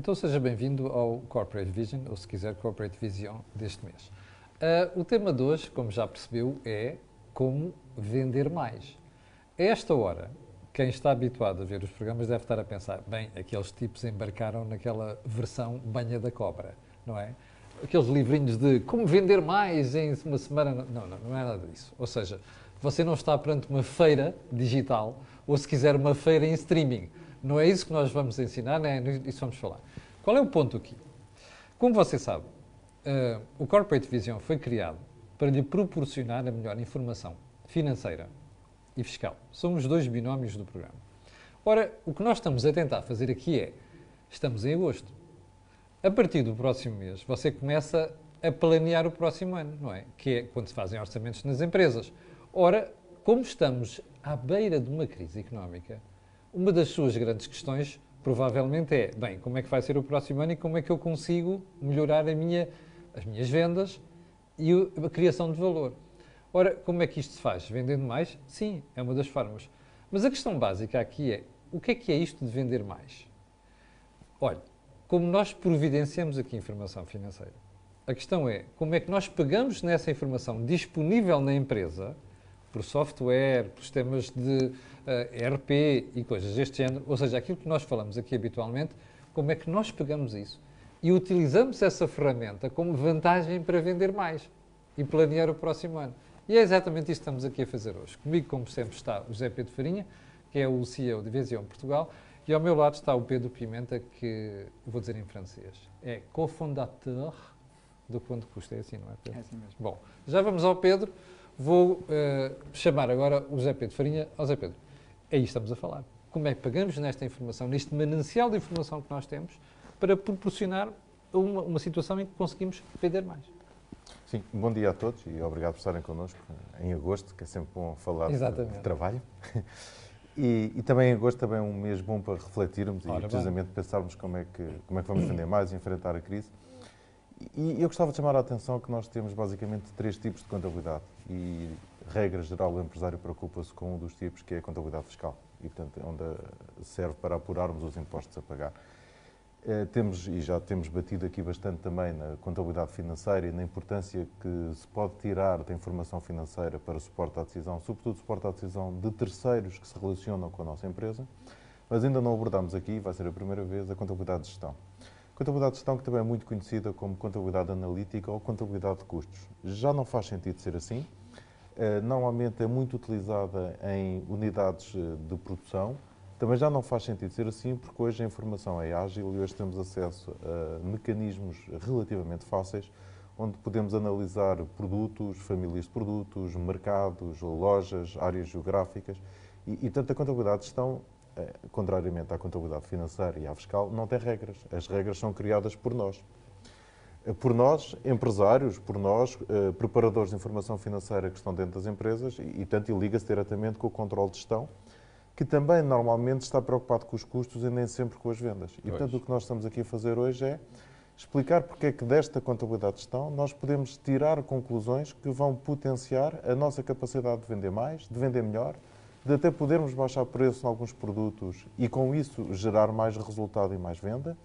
Então seja bem-vindo ao Corporate Vision, ou se quiser, Corporate Vision deste mês. Uh, o tema de hoje, como já percebeu, é como vender mais. A esta hora, quem está habituado a ver os programas deve estar a pensar, bem, aqueles tipos embarcaram naquela versão banha da cobra, não é? Aqueles livrinhos de como vender mais em uma semana. Não, não, não é nada disso. Ou seja, você não está perante uma feira digital, ou se quiser, uma feira em streaming não é isso que nós vamos ensinar, não é isso vamos falar. Qual é o ponto aqui? Como você sabe, uh, o Corporate Vision foi criado para lhe proporcionar a melhor informação financeira e fiscal. São os dois binómios do programa. Ora, o que nós estamos a tentar fazer aqui é, estamos em agosto. A partir do próximo mês, você começa a planear o próximo ano, não é? Que é quando se fazem orçamentos nas empresas. Ora, como estamos à beira de uma crise económica, uma das suas grandes questões provavelmente é, bem, como é que vai ser o próximo ano e como é que eu consigo melhorar minha, as minhas vendas e a criação de valor. Ora, como é que isto se faz? Vendendo mais? Sim, é uma das formas. Mas a questão básica aqui é, o que é que é isto de vender mais? Olha, como nós providenciamos aqui informação financeira, a questão é, como é que nós pegamos nessa informação disponível na empresa, por software, por sistemas de uh, eh, ERP e coisas deste género, ou seja, aquilo que nós falamos aqui habitualmente, como é que nós pegamos isso e utilizamos essa ferramenta como vantagem para vender mais e planear o próximo ano. E é exatamente isso que estamos aqui a fazer hoje. Comigo, como sempre, está o José Pedro Farinha, que é o CEO de Vision Portugal, e ao meu lado está o Pedro Pimenta, que vou dizer em francês, é cofondateur do Quanto Custa. É assim, não é, Pedro? É assim mesmo. Bom, já vamos ao Pedro. Vou uh, chamar agora o Zé Pedro Farinha. Ó Zé Pedro, é que estamos a falar. Como é que pagamos nesta informação, neste manancial de informação que nós temos, para proporcionar uma, uma situação em que conseguimos vender mais? Sim, bom dia a todos e obrigado por estarem connosco em agosto, que é sempre bom falar Exatamente. de, trabalho. E, e, também em agosto também é um mês bom para refletirmos Ora, e precisamente bem. pensarmos como é, que, como é que vamos vender mais e enfrentar a crise. E eu gostava de chamar a atenção que nós temos basicamente três tipos de contabilidade e, regra geral, o empresário preocupa-se com um dos tipos que é a contabilidade fiscal e, portanto, é onde serve para apurarmos os impostos a pagar. Eh, temos, e já temos batido aqui bastante também na contabilidade financeira e na importância que se pode tirar da informação financeira para suporte à decisão, sobretudo suporte à decisão de terceiros que se relacionam com a nossa empresa, mas ainda não abordamos aqui, vai ser a primeira vez, a contabilidade de gestão. Contabilidade de gestão que também é muito conhecida como contabilidade analítica ou contabilidade de custos. Já não faz sentido ser assim. Eh, normalmente é muito utilizada em unidades eh, de produção. Também já não faz sentido ser assim porque hoje a informação é ágil e hoje temos acesso a mecanismos relativamente fáceis onde podemos analisar produtos, famílias de produtos, mercados, lojas, áreas geográficas e, e tanto a contabilidade de gestão contrariamente à contabilidade financeira e à fiscal, não tem regras. As regras são criadas por nós. Eh, por nós, empresários, por nós, eh, preparadores de informação financeira que estão dentro das empresas e, tanto, e liga-se diretamente com o controle de gestão, que também normalmente está preocupado com os custos e nem sempre com as vendas. E, portanto, o que nós estamos aqui a fazer hoje é explicar porque é que desta contabilidade de gestão nós podemos tirar conclusões que vão potenciar a nossa capacidade de vender mais, de vender melhor, de até podermos baixar preço em alguns produtos e com isso gerar mais resultado e mais venda.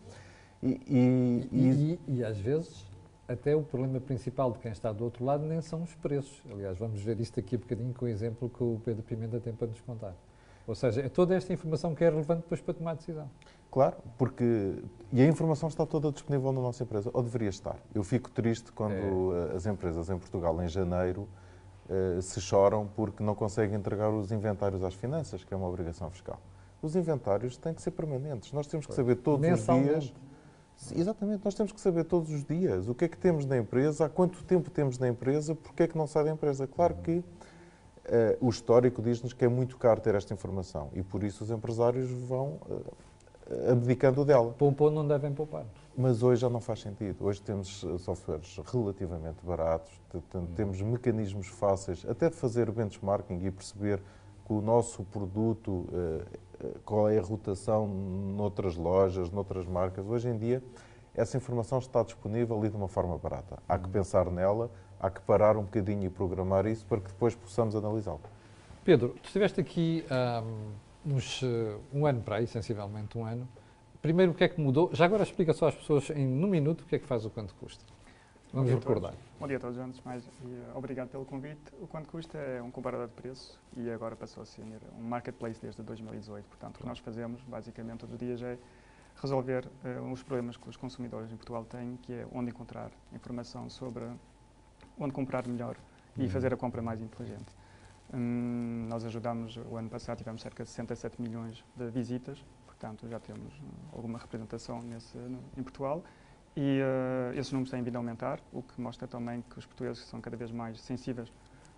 E, e, e, e, às vezes até o problema principal de quem está do outro lado nem são os preços. Aliás, vamos ver isto aqui um bocadinho com o exemplo que o Pedro Pimenta tem para nos contar. Ou seja, é toda esta informação que é relevante depois para tomar decisão. Claro, porque. E a informação está toda disponível na nossa empresa, ou deveria estar. Eu fico triste quando é. as empresas em Portugal, em janeiro, se choram porque não conseguem entregar os inventários às finanças, que é uma obrigação fiscal. Os inventários têm que ser permanentes. Nós temos que saber todos os dias. Exatamente, nós temos que saber todos os dias o que é que temos na empresa, há quanto tempo temos na empresa, porque é que não sai da empresa. Claro que uh, o histórico diz-nos que é muito caro ter esta informação e por isso os empresários vão uh, abdicando dela. Poupou não devem poupar. Mas hoje já não faz sentido. Hoje temos eh, softwares relativamente baratos, temos mecanismos fáceis até de fazer benchmarking e perceber que o nosso produto, eh, eh, qual é a rotação noutras lojas, noutras marcas. Hoje em dia, essa informação está disponível e de uma forma barata. Há que pensar nela, há que parar um bocadinho e programar isso para que depois possamos analisá-lo. Pedro, tu estiveste aqui um, uns, um ano para aí, sensivelmente um ano, primeiro, o que é que mudou? Já agora explica só às pessoas, em um minuto, o que é que faz o quanto custa. Vamos Bom recordar. Bom dia a todos, antes de mais, e, uh, obrigado pelo convite. O quanto custa é um comparador de preço e agora passou a ser um marketplace desde 2018. Portanto, o que nós fazemos, basicamente, todos os dias é resolver uh, os problemas que os consumidores em Portugal têm, que é onde encontrar informação sobre onde comprar melhor e uhum. fazer a compra mais inteligente. Hum, nós ajudamos, o ano passado tivemos cerca de 67 milhões de visitas, portanto já temos alguma representação nesse, em Portugal e uh, esses números têm vindo a aumentar, o que mostra também que os portugueses são cada vez mais sensíveis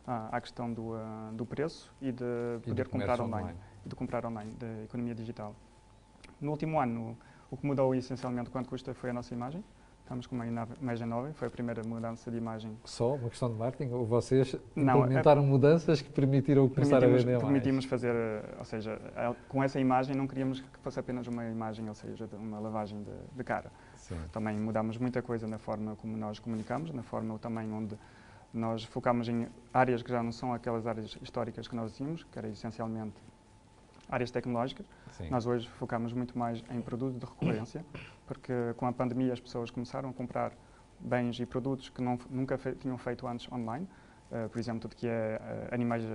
à, à questão do, uh, do preço e de e poder comprar online, online, e de comprar online, da economia digital. No último ano, o que mudou essencialmente quanto custa foi a nossa imagem. Estamos com uma imagem nova, foi a primeira mudança de imagem. Só uma questão de marketing? Ou vocês Não, implementaram é, mudanças que permitiram começar a vender Permitimos mais? fazer, ou seja, com essa imagem não queríamos que fosse apenas uma imagem, ou seja, uma lavagem de, de cara. Sim. Também mudamos muita coisa na forma como nós comunicamos, na forma também onde nós focamos em áreas que já não são aquelas áreas históricas que nós tínhamos, que era essencialmente áreas tecnológicas. Sim. Nós hoje focamos muito mais em produtos de recorrência, porque com a pandemia as pessoas começaram a comprar bens e produtos que não, nunca fe tinham feito antes online. Uh, por exemplo, tudo que é uh, animais, uh,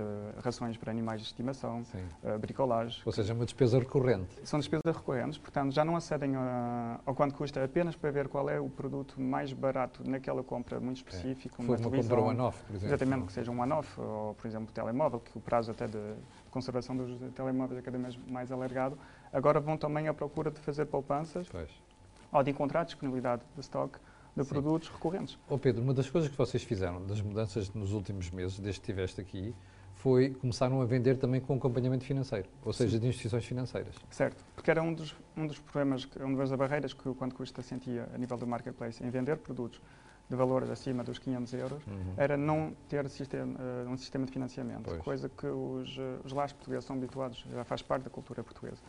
rações para animais de estimação, bricolagem. Ou seja, uma despesa recorrente. São despesas recorrentes, portanto, já não acedem a, ao quanto custa apenas para ver qual é o produto mais barato naquela compra muito específica. É. Uma, uma compra one-off, por exemplo. Exatamente, que seja um one-off, ou, por exemplo, telemóvel, que o prazo até de conservação dos telemóveis é cada vez mais alargado. Agora vão também à procura de fazer poupanças pois. ou de encontrar disponibilidade de estoque de Sim. produtos recorrentes. Oh Pedro, uma das coisas que vocês fizeram, das mudanças nos últimos meses, desde que estiveste aqui, foi começaram a vender também com acompanhamento financeiro, ou seja, Sim. de instituições financeiras. Certo, porque era um dos, um dos problemas, uma das barreiras que o Quanto Custa sentia a nível do marketplace em vender produtos de valores acima dos 500 euros, uhum. era não ter sistema, uh, um sistema de financiamento, pois. coisa que os, uh, os lares portugueses são habituados, já faz parte da cultura portuguesa.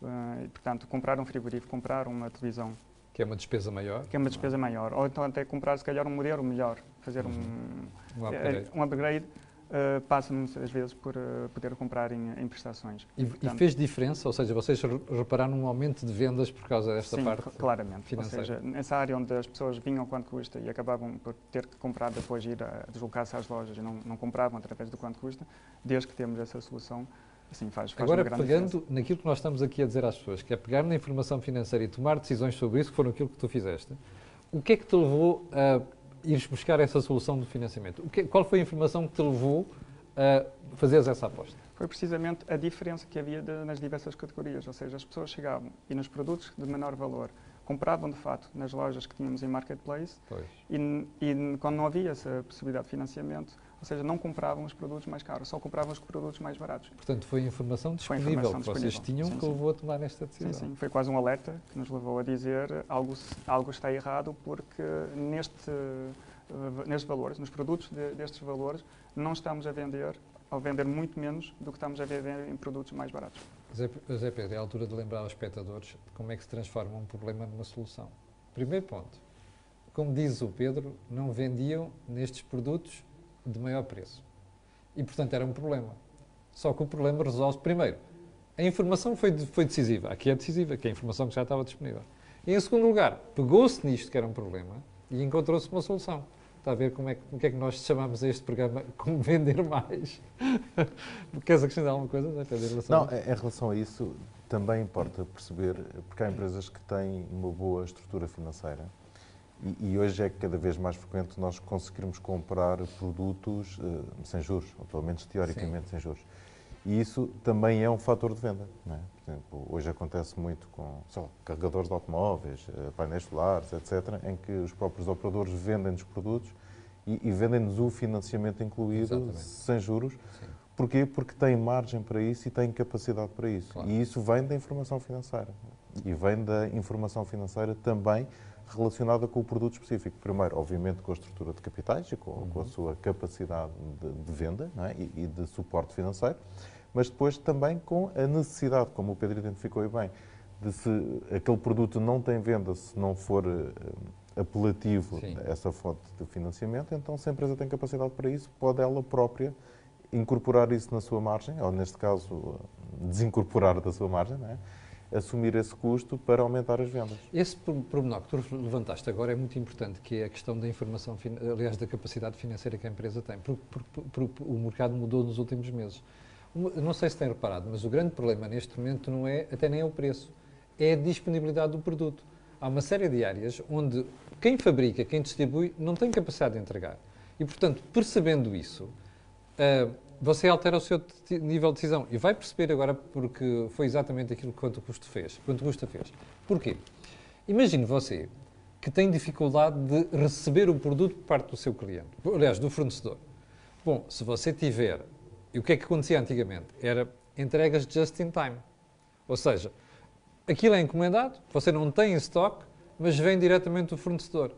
Uh, e, portanto, comprar um frigorífico, comprar uma televisão que é uma despesa maior. Que é uma despesa maior. Ou então até comprar, se calhar, um modelo melhor, fazer uhum. um, um upgrade, é, um upgrade uh, passa muitas vezes por uh, poder comprar em, em prestações. E, Portanto, e, fez diferença? Ou seja, vocês repararam um aumento de vendas por causa desta sim, parte claramente. Financeira? Ou seja, nessa área onde as pessoas vinham quanto custa e acabavam por ter que comprar depois ir a deslocar-se às lojas e não, não compravam através do quanto custa, desde que temos essa solução, Assim, faz, faz Agora, pegando diferença. naquilo que nós estamos aqui a dizer às pessoas, que é pegar na informação financeira e tomar decisões sobre isso, que foram aquilo que tu fizeste, o que é que te levou a ires buscar essa solução de financiamento? Que, qual foi a informação que te levou a fazeres essa aposta? Foi precisamente a diferença que havia de, nas diversas categorias, ou seja, as pessoas chegavam e nos produtos de menor valor compravam de fato nas lojas que tínhamos em marketplace e, e, quando não havia essa possibilidade de financiamento, ou seja, não compravam os produtos mais caros, só compravam os produtos mais baratos. Portanto, foi informação disponível foi informação que vocês tinham sim, que levou a tomar esta decisão. Sim, sim, foi quase um alerta que nos levou a dizer algo, algo está errado porque neste, uh, nestes valores, nos produtos de, destes valores, não estamos a vender ao vender muito menos do que estamos a vender em produtos mais baratos. Zé, Zé Pedro, é a altura de lembrar aos espectadores como é que se transforma um problema numa solução. Primeiro ponto, como diz o Pedro, não vendiam nestes produtos de maior preço. E, portanto, era um problema. Só que o problema resolve primeiro. A informação foi, foi decisiva. Aqui é decisiva, que é a informação que já estava disponível. E, em segundo lugar, pegou-se nisto que era um problema e encontrou-se uma solução. Está a ver como é, como é que nós chamamos este programa como vender mais? Queres acrescentar alguma coisa? Né, em relação Não, a... em relação a isso, também importa perceber, porque há empresas que têm uma boa estrutura financeira e, e hoje é cada vez mais frequente nós conseguirmos comprar produtos uh, sem juros, ou pelo menos teoricamente Sim. sem juros. E isso também é um fator de venda. É? Exemplo, hoje acontece muito com lá, carregadores de automóveis, eh, painéis solares, etc., em que os próprios operadores vendem-nos produtos e, e vendem-nos o financiamento incluído Exatamente. sem juros. Sim. Porquê? Porque têm margem para isso e têm capacidade para isso. Claro. E isso vem da informação financeira. E vem da informação financeira também relacionada com o produto específico. Primeiro, obviamente, com a estrutura de capitais e com, uhum. com a sua capacidade de, de venda é? e, e, de suporte financeiro mas depois também com a necessidade, como o Pedro identificou bem, de se aquele produto não tem venda se não for uh, apelativo Sim. essa fonte de financiamento, então se a empresa tem capacidade para isso, pode ela própria incorporar isso na sua margem, ou neste caso desincorporar da sua margem, é? assumir esse custo para aumentar as vendas. Esse pormenor que tu levantaste agora é muito importante, que é a questão da informação, aliás, da capacidade financeira que a empresa tem, porque, porque, porque o mercado mudou nos últimos meses. Não sei se têm reparado, mas o grande problema neste momento não é, até nem é o preço, é a disponibilidade do produto. Há uma série de áreas onde quem fabrica, quem distribui, não tem capacidade de entregar. E, portanto, percebendo isso, uh, você altera o seu nível de decisão. E vai perceber agora porque foi exatamente aquilo que quanto custo fez, quanto custa fez. Porquê? Imagine você que tem dificuldade de receber o produto por parte do seu cliente, aliás, do fornecedor. Bom, se você tiver, e o que é que acontecia antigamente? Era entregas just in time. Ou seja, aquilo é encomendado, você não tem em stock, mas vem diretamente do fornecedor.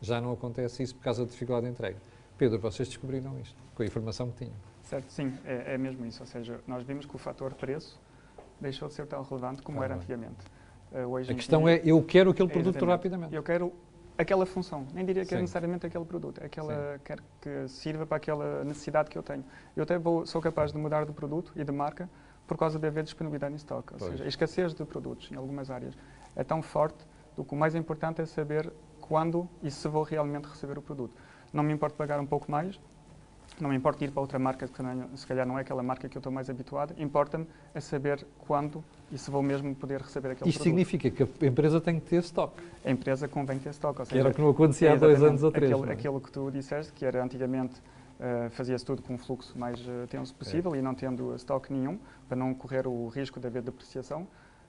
Já não acontece isso por causa da dificuldade de entrega. Pedro, vocês descobriram isto, com a informação que tinham. Certo, sim, é, é, mesmo isso. Ou seja, nós vimos que o fator preço deixou de ser tão relevante como ah, era antigamente. Uh, a questão dia, é, eu quero aquele produto rapidamente. Eu quero aquela função, nem diria que é necessariamente aquele produto, é aquela quer que sirva para aquela necessidade que eu tenho. Eu até vou, sou capaz de mudar de produto e de marca por causa de haver disponibilidade em estoque. Ou pois. seja, a escassez de produtos em algumas áreas é tão forte do que o mais importante é saber quando e se vou realmente receber o produto. Não me importa pagar um pouco mais, não me importa ir para outra marca, que se calhar não é aquela marca que eu estou mais habituado, importa-me a saber quando e se vou mesmo poder receber aquele Isto produto. significa que a empresa tem que ter estoque. A empresa convém ter estoque. que era o que não acontecia há dois anos ou três. Aquilo, é? aquilo que tu disseste, que era antigamente uh, fazia-se tudo com um fluxo mais uh, tenso possível é. e não tendo estoque nenhum, para não correr o risco de haver depreciação.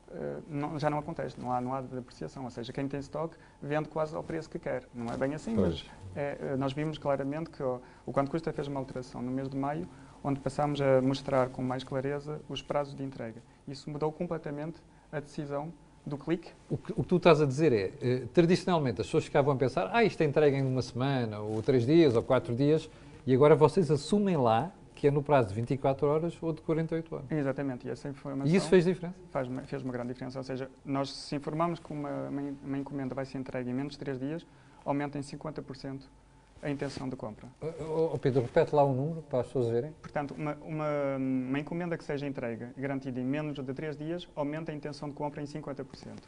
Uh, não, já não acontece, não há, não há depreciação, ou seja, quem tem estoque vende quase ao preço que quer. Não é bem assim, pois. mas é, eh, nós vimos claramente que o, o Quanto Custa fez uma alteração no mês de maio, onde passámos a mostrar com mais clareza os prazos de entrega. Isso mudou completamente a decisão do clique. O que, o que tu estás a dizer é, eh, tradicionalmente as pessoas ficavam a pensar, ah, isto é entrega em uma semana, ou três dias, ou quatro dias, e agora vocês assumem lá que é no prazo de 24 horas ou de 48 horas. Exatamente, e essa informação... E isso fez diferença? Faz, fez uma grande diferença, ou seja, nós se informarmos que uma, uma encomenda vai ser entregue em menos de 3 dias, aumenta em 50% a intenção de compra. Oh, Pedro, repete lá o número para as pessoas verem. Portanto, uma, uma, uma encomenda que seja entregue garantida em menos de 3 dias aumenta a intenção de compra em 50%.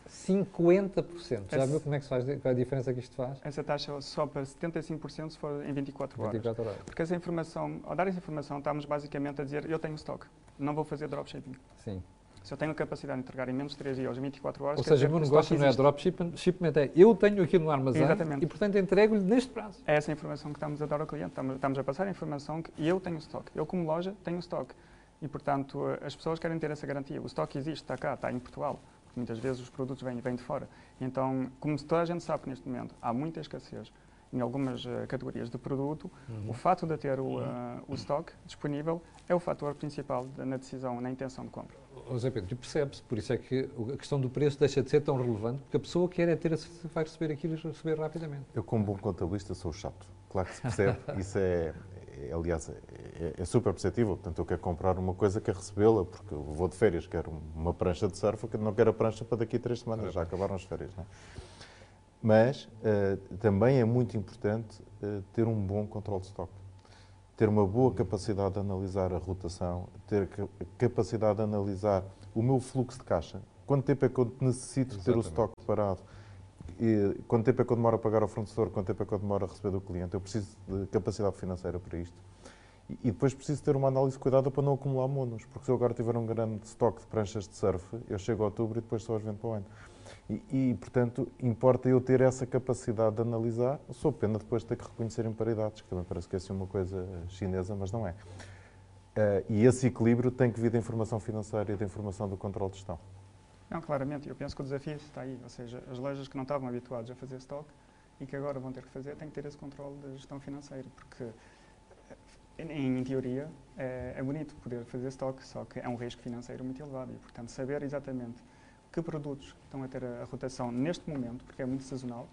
50%? Já Essa, viu como é que faz, qual é a diferença que isto faz? Essa taxa só para 75% se for em 24 horas. 24 horas. Porque essa informação, ao dar essa informação, estamos basicamente a dizer eu tenho estoque, não vou fazer dropshipping. Sim. Se eu tenho a capacidade de entregar em menos de 3 dias, 24 horas... Ou seja, o meu negócio não é dropshipment, é eu tenho aquilo no armazém Exatamente. e, portanto, entrego-lhe neste prazo. É essa informação que estamos a dar ao cliente. Estamos, a passar a informação que eu tenho estoque. Eu, como loja, tenho estoque. E, portanto, as pessoas querem ter essa garantia. O estoque existe, está cá, está em Portugal. Porque muitas vezes os produtos vêm, vêm de fora. Então, como toda a gente sabe neste momento, há muita escassez em algumas uh, categorias de produto, uhum. o fato de ter o, uh, o estoque disponível é o fator principal na decisão, na intenção de compra. José Pedro, percebe-se, por isso é que a questão do preço deixa de ser tão relevante, porque a pessoa quer é ter a certeza vai receber aquilo e receber rapidamente. Eu, como bom contabilista, sou chato. Claro que se percebe, isso é, é aliás, é, é, super perceptível. Portanto, eu quero comprar uma coisa, quero recebê-la, porque eu vou de férias, quero uma prancha de surf, não quero a prancha para daqui a três semanas, já acabaram as férias. Não é? Mas uh, também é muito importante uh, ter um bom controle de estoque ter uma boa capacidade de analisar a rotação, ter capacidade de analisar o meu fluxo de caixa. Quanto tempo é que eu necessito Exatamente. ter o estoque parado? E quanto tempo é que eu demoro a pagar ao fornecedor? Quanto tempo é que eu demoro a receber do cliente? Eu preciso de capacidade financeira para isto. E depois preciso ter uma análise cuidada para não acumular monos, porque se eu agora tiver um grande estoque de pranchas de surf, eu chego a outubro e depois só as vendo para o ano. E, e, portanto, importa eu ter essa capacidade de analisar, sou pena depois de ter que reconhecer imparidades, que também parece que é assim uma coisa chinesa, mas não é. Uh, e esse equilíbrio tem que vir da informação financeira e da informação do controle de gestão. Não, claramente, eu penso que o desafio está aí, ou seja, as lojas que não estavam habituadas a fazer stock e que agora vão ter que fazer, têm que ter esse controle da gestão financeira, porque em, em teoria é, é bonito poder fazer stock, só que é um risco financeiro muito elevado e, portanto, saber exatamente que produtos estão a ter a, rotação neste momento, porque é muito sazonal,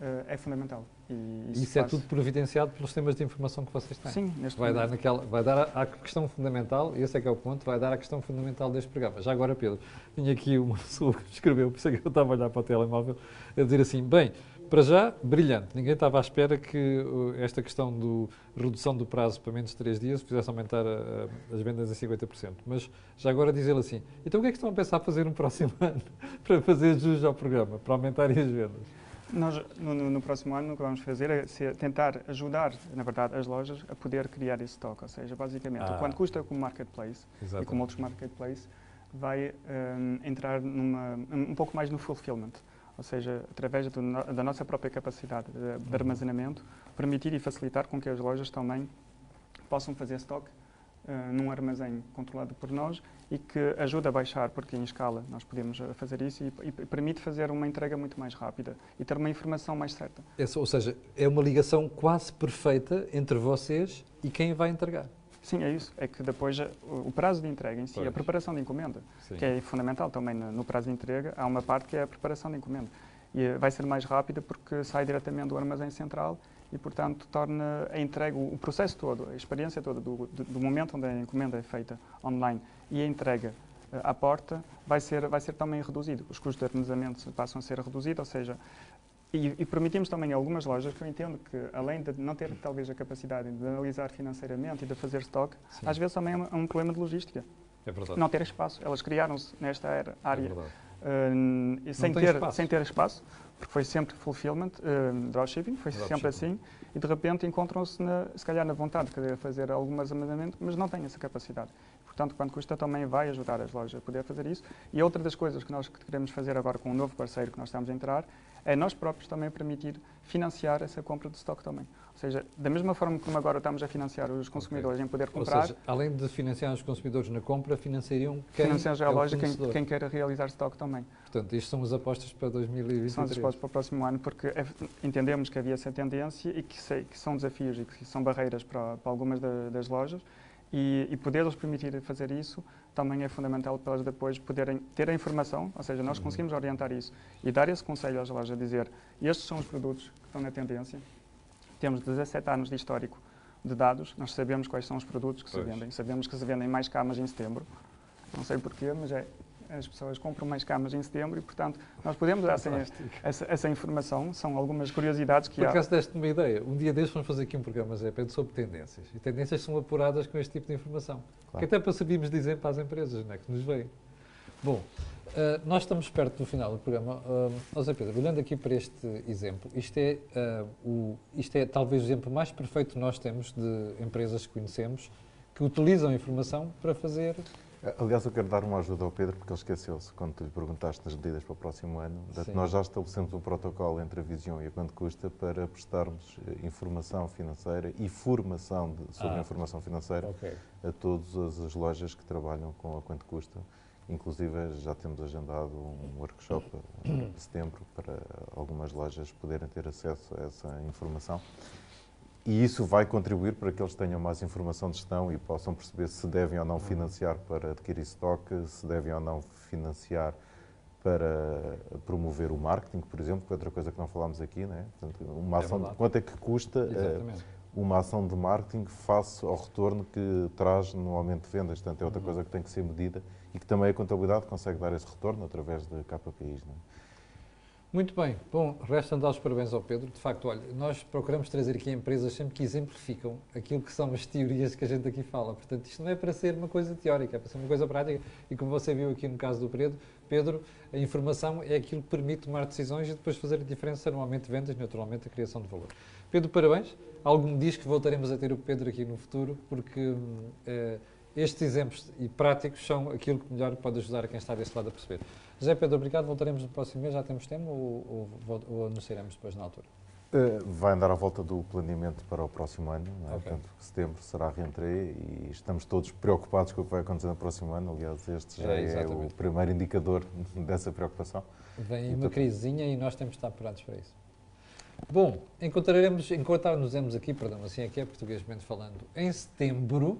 uh, é fundamental. E isso, isso é tudo providenciado pelos sistemas de informação que vocês têm. Sim, neste vai momento. Dar naquela, vai dar à questão fundamental, e esse é que é o ponto, vai dar à questão fundamental deste programa. Já agora, Pedro, tinha aqui uma pessoa que escreveu, por isso é que eu estava a olhar para o telemóvel, a dizer assim, bem, para já, brilhante. Ninguém estava à espera que esta questão da redução do prazo para menos de 3 dias fizesse aumentar a, a, as vendas em 50%. Mas já agora dizer assim, então o que é que estão a pensar fazer no próximo ano para fazer jus ao programa, para aumentarem as vendas? Nós, no, no, próximo ano, o que vamos fazer é tentar ajudar, na verdade, as lojas a poder criar esse estoque. Ou seja, basicamente, ah. quanto custa como marketplace Exatamente. e como outros marketplaces, vai um, entrar numa, um pouco mais no fulfillment. Ou seja, através do, da nossa própria capacidade de, de, armazenamento, permitir e facilitar com que as lojas também possam fazer estoque uh, num armazém controlado por nós e que ajuda a baixar, porque em escala nós podemos eh, fazer isso e, e permite fazer uma entrega muito mais rápida e ter uma informação mais certa. Ou seja, é uma ligação quase perfeita entre vocês e quem vai entregar. Sim, é isso. É que depois eh, o prazo de entrega em si, pois. a preparação de encomenda, Sim. que é fundamental também no prazo de entrega, há uma parte que é a preparação de encomenda. E vai ser mais rápida porque sai diretamente do armazém central e, portanto, torna a entrega, o processo todo, a experiência toda do, do, do momento onde a encomenda é feita online e a entrega uh, à porta vai ser, vai ser também reduzido. Os custos de armazenamento passam a ser reduzidos, ou seja, e, e, permitimos também a algumas lojas que eu entendo que, além de não ter talvez a capacidade de analisar financeiramente e de fazer stock, Sim. às vezes também é um, problema de logística. É verdade. Não ter espaço. Elas criaram-se nesta era, área é uh, sem, ter, sem ter espaço, porque foi sempre fulfillment, uh, dropshipping, foi dropshipping. sempre assim, e de repente encontram-se, se calhar, na vontade de querer fazer algum armazenamento, mas não têm essa capacidade. Portanto, quanto custa também vai ajudar as lojas a poder fazer isso. E outra das coisas que nós queremos fazer agora com um novo parceiro que nós estamos a entrar é nós próprios também permitir financiar essa compra de estoque também. Ou seja, da mesma forma como agora estamos a financiar os consumidores okay. em poder comprar... Ou seja, além de financiar os consumidores na compra, financiariam quem Financiar já a é loja quem, quem queira realizar estoque também. Portanto, isto são as apostas para 2023? São as apostas para o próximo ano, porque é, entendemos que havia essa tendência e que, sei, que são desafios e que são barreiras para, para algumas da, das lojas e, e poder-lhes permitir fazer isso também é fundamental para elas depois poderem ter a informação, ou seja, nós uhum. conseguimos orientar isso e dar esse conselho às lojas, dizer estes são os produtos que estão na tendência, temos 17 anos de histórico de dados, nós sabemos quais são os produtos que pois. se vendem, sabemos que se vendem mais camas em setembro, não sei porquê, mas é, as pessoas compram mais camas em setembro e, portanto, nós podemos dar essa, essa, essa, informação. São algumas curiosidades que Por há. Por acaso deste uma ideia. Um dia destes vamos fazer aqui um programa, Zé Pedro, sobre tendências. E tendências são apuradas com este tipo de informação. Claro. Que até para sabermos dizer para as empresas, não é? Que nos veem. Bom, Uh, nós estamos perto do final do programa. Uh, Zé Pedro, olhando aqui para este exemplo, isto é, uh, o, isto é talvez o exemplo mais perfeito que nós temos de empresas que conhecemos que utilizam a informação para fazer Aliás, eu quero dar uma ajuda ao Pedro, porque ele esqueceu-se, quando tu lhe perguntaste nas medidas para o próximo ano, nós já estabelecemos um protocolo entre a Visão e a Quanto Custa para prestarmos eh, informação financeira e formação de, sobre ah, informação financeira okay. a todas as lojas que trabalham com a Quanto Custa. Inclusive, já temos agendado um workshop em setembro para algumas lojas poderem ter acesso a essa informação. E isso vai contribuir para que eles tenham mais informação de gestão e possam perceber se devem ou não financiar para adquirir estoque, se devem ou não financiar para promover o marketing, por exemplo, que é outra coisa que não falámos aqui, né? Portanto, uma é ação de, quanto é que custa uh, uma ação de marketing face ao retorno que traz no aumento de vendas. Portanto, é outra uhum. coisa que tem que ser medida e que também a contabilidade consegue dar esse retorno através de KPIs. Né? Muito bem. Bom, resta dar os parabéns ao Pedro. De facto, olha, nós procuramos trazer aqui empresas sempre que exemplificam aquilo que são as teorias que a gente aqui fala. Portanto, isto não é para ser uma coisa teórica, é para ser uma coisa prática. E como você viu aqui no caso do Pedro, Pedro, a informação é aquilo que permite tomar decisões e depois fazer a diferença no aumento de vendas naturalmente, a criação de valor. Pedro, parabéns. Algo me diz que voltaremos a ter o Pedro aqui no futuro, porque eh, estes exemplos e práticos são aquilo que melhor pode ajudar quem está desse lado a perceber. José Pedro, obrigado. Voltaremos no próximo mês. Já temos tema ou, ou, ou anunciaremos depois na altura? Uh, vai andar à volta do planeamento para o próximo ano. É? Okay. Portanto, setembro será a e estamos todos preocupados com o que vai acontecer no próximo ano. Aliás, este já é, é o primeiro indicador dessa preocupação. Vem uma crisezinha e nós temos de estar prontos para isso. Bom, encontraremos, encontrarmos aqui, perdão, assim aqui é portuguesmente falando, em setembro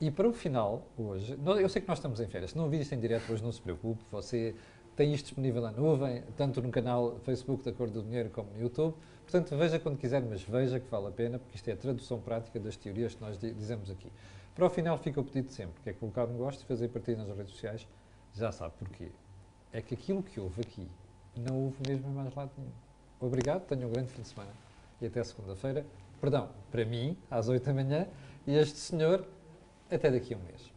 e para o final, hoje, eu sei que nós estamos em férias, se não ouvir isto em direto hoje, não se preocupe, você tem isto disponível na nuvem, tanto no canal Facebook da Cor do Dinheiro como no YouTube. Portanto, veja quando quiser, mas veja que vale a pena, porque isto é a tradução prática das teorias que nós dizemos aqui. Para o final fica o pedido sempre, que é colocar um gosto e fazer partilha nas redes sociais. Já sabe porquê. É que aquilo que houve aqui não houve mesmo em mais lado nenhum. obrigado, tenham um grande fim de semana e até segunda-feira. Perdão, para mim, às 8 da manhã, e este senhor, até daqui a um mês.